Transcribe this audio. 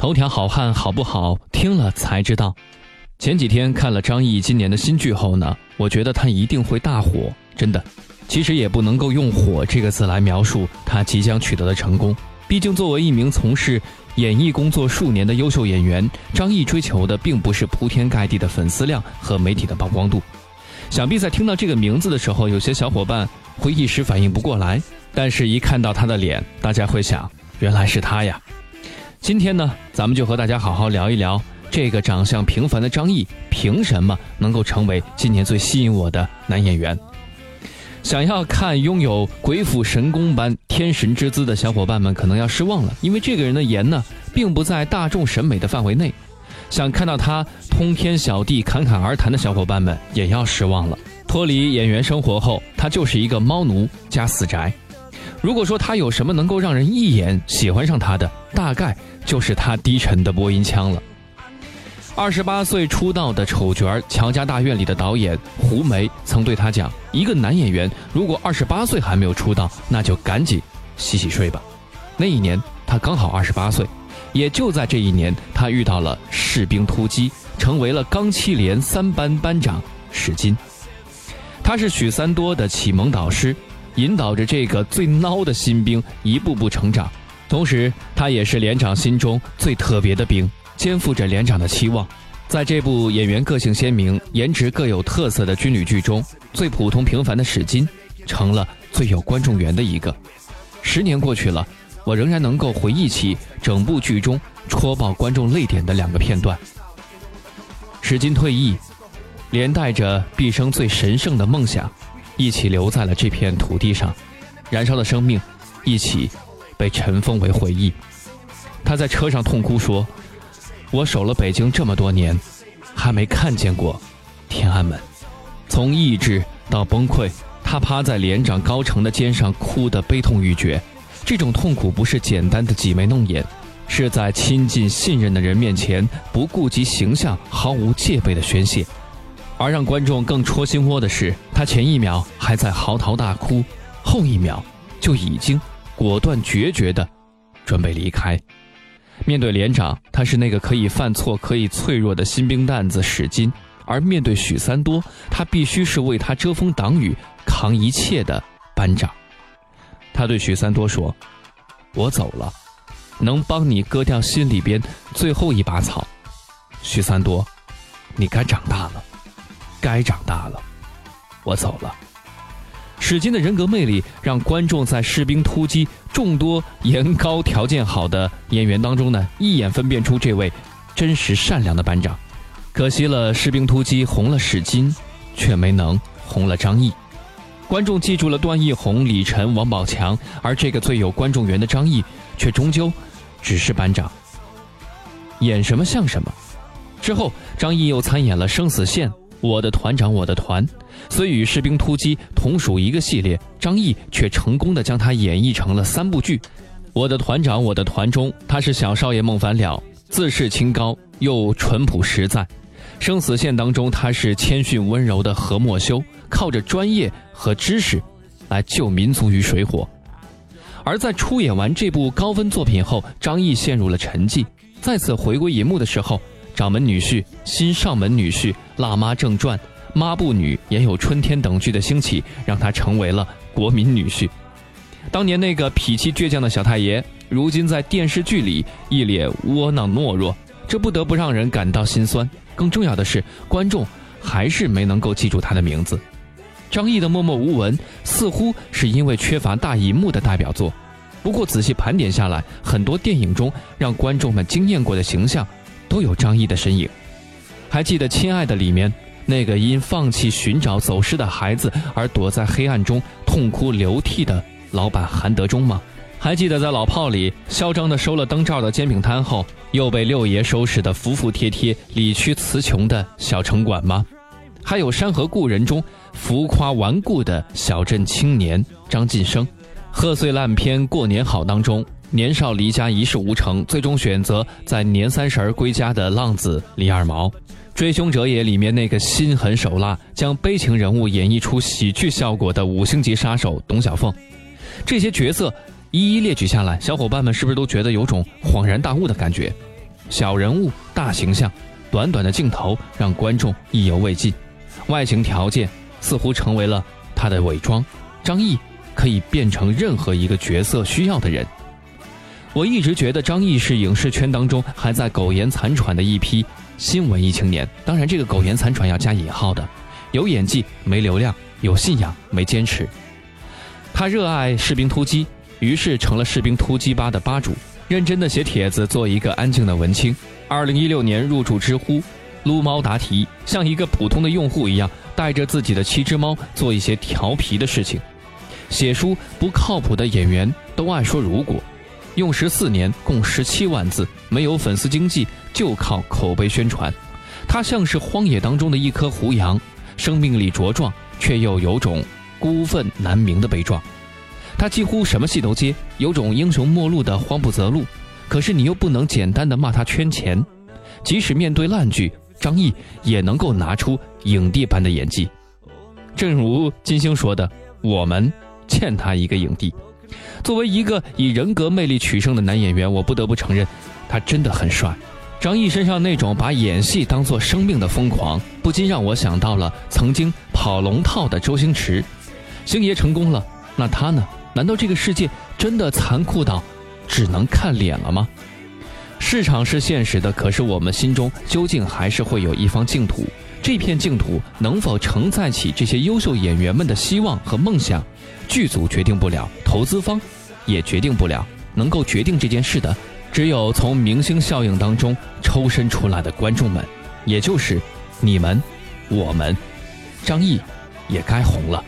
头条好汉好不好？听了才知道。前几天看了张译今年的新剧后呢，我觉得他一定会大火，真的。其实也不能够用“火”这个字来描述他即将取得的成功。毕竟作为一名从事演艺工作数年的优秀演员，张译追求的并不是铺天盖地的粉丝量和媒体的曝光度。想必在听到这个名字的时候，有些小伙伴会一时反应不过来，但是一看到他的脸，大家会想，原来是他呀。今天呢，咱们就和大家好好聊一聊这个长相平凡的张译，凭什么能够成为今年最吸引我的男演员？想要看拥有鬼斧神工般天神之姿的小伙伴们，可能要失望了，因为这个人的颜呢，并不在大众审美的范围内。想看到他通天小地、侃侃而谈的小伙伴们，也要失望了。脱离演员生活后，他就是一个猫奴加死宅。如果说他有什么能够让人一眼喜欢上他的，大概。就是他低沉的播音腔了。二十八岁出道的丑角《乔家大院》里的导演胡梅曾对他讲：“一个男演员如果二十八岁还没有出道，那就赶紧洗洗睡吧。”那一年他刚好二十八岁，也就在这一年，他遇到了《士兵突击》，成为了钢七连三班班长史金。他是许三多的启蒙导师，引导着这个最孬的新兵一步步成长。同时，他也是连长心中最特别的兵，肩负着连长的期望。在这部演员个性鲜明、颜值各有特色的军旅剧中，最普通平凡的史金，成了最有观众缘的一个。十年过去了，我仍然能够回忆起整部剧中戳爆观众泪点的两个片段。史金退役，连带着毕生最神圣的梦想，一起留在了这片土地上，燃烧的生命，一起。被尘封为回忆。他在车上痛哭说：“我守了北京这么多年，还没看见过天安门。”从意志到崩溃，他趴在连长高成的肩上哭得悲痛欲绝。这种痛苦不是简单的挤眉弄眼，是在亲近信任的人面前不顾及形象、毫无戒备的宣泄。而让观众更戳心窝的是，他前一秒还在嚎啕大哭，后一秒就已经。果断决绝的准备离开。面对连长，他是那个可以犯错、可以脆弱的新兵蛋子史金；而面对许三多，他必须是为他遮风挡雨、扛一切的班长。他对许三多说：“我走了，能帮你割掉心里边最后一把草。”许三多，你该长大了，该长大了，我走了。史金的人格魅力让观众在《士兵突击》众多颜高条件好的演员当中呢，一眼分辨出这位真实善良的班长。可惜了，《士兵突击》红了史金，却没能红了张译。观众记住了段奕宏、李晨、王宝强，而这个最有观众缘的张译，却终究只是班长。演什么像什么。之后，张译又参演了《生死线》。我的团长，我的团，虽与士兵突击同属一个系列，张译却成功的将它演绎成了三部剧。我的团长，我的团中，他是小少爷孟凡了，自视清高又淳朴实在；生死线当中，他是谦逊温柔的何莫修，靠着专业和知识来救民族于水火。而在出演完这部高分作品后，张译陷入了沉寂，再次回归银幕的时候。掌门女婿、新上门女婿、辣妈正传、抹布女，也有春天等剧的兴起，让他成为了国民女婿。当年那个脾气倔强的小太爷，如今在电视剧里一脸窝囊懦弱，这不得不让人感到心酸。更重要的是，观众还是没能够记住他的名字。张译的默默无闻，似乎是因为缺乏大银幕的代表作。不过仔细盘点下来，很多电影中让观众们惊艳过的形象。都有张译的身影，还记得《亲爱的》里面那个因放弃寻找走失的孩子而躲在黑暗中痛哭流涕的老板韩德忠吗？还记得在《老炮》里嚣张的收了灯罩的煎饼摊后又被六爷收拾的服服帖帖、理屈词穷的小城管吗？还有《山河故人》中浮夸顽固的小镇青年张晋生，《贺岁烂片过年好》当中。年少离家一事无成，最终选择在年三十儿归家的浪子李二毛，《追凶者也》里面那个心狠手辣，将悲情人物演绎出喜剧效果的五星级杀手董小凤，这些角色一一列举下来，小伙伴们是不是都觉得有种恍然大悟的感觉？小人物、大形象，短短的镜头让观众意犹未尽。外形条件似乎成为了他的伪装。张译可以变成任何一个角色需要的人。我一直觉得张译是影视圈当中还在苟延残喘的一批新文艺青年。当然，这个苟延残喘要加引号的，有演技没流量，有信仰没坚持。他热爱《士兵突击》，于是成了《士兵突击吧》的吧主，认真的写帖子，做一个安静的文青。二零一六年入驻知乎，撸猫答题，像一个普通的用户一样，带着自己的七只猫做一些调皮的事情。写书不靠谱的演员都爱说如果。用时四年，共十七万字，没有粉丝经济，就靠口碑宣传。他像是荒野当中的一棵胡杨，生命力茁壮，却又有种孤愤难明的悲壮。他几乎什么戏都接，有种英雄末路的慌不择路。可是你又不能简单的骂他圈钱，即使面对烂剧，张译也能够拿出影帝般的演技。正如金星说的：“我们欠他一个影帝。”作为一个以人格魅力取胜的男演员，我不得不承认，他真的很帅。张译身上那种把演戏当做生命的疯狂，不禁让我想到了曾经跑龙套的周星驰。星爷成功了，那他呢？难道这个世界真的残酷到只能看脸了吗？市场是现实的，可是我们心中究竟还是会有一方净土。这片净土能否承载起这些优秀演员们的希望和梦想？剧组决定不了，投资方也决定不了。能够决定这件事的，只有从明星效应当中抽身出来的观众们，也就是你们、我们。张译也该红了。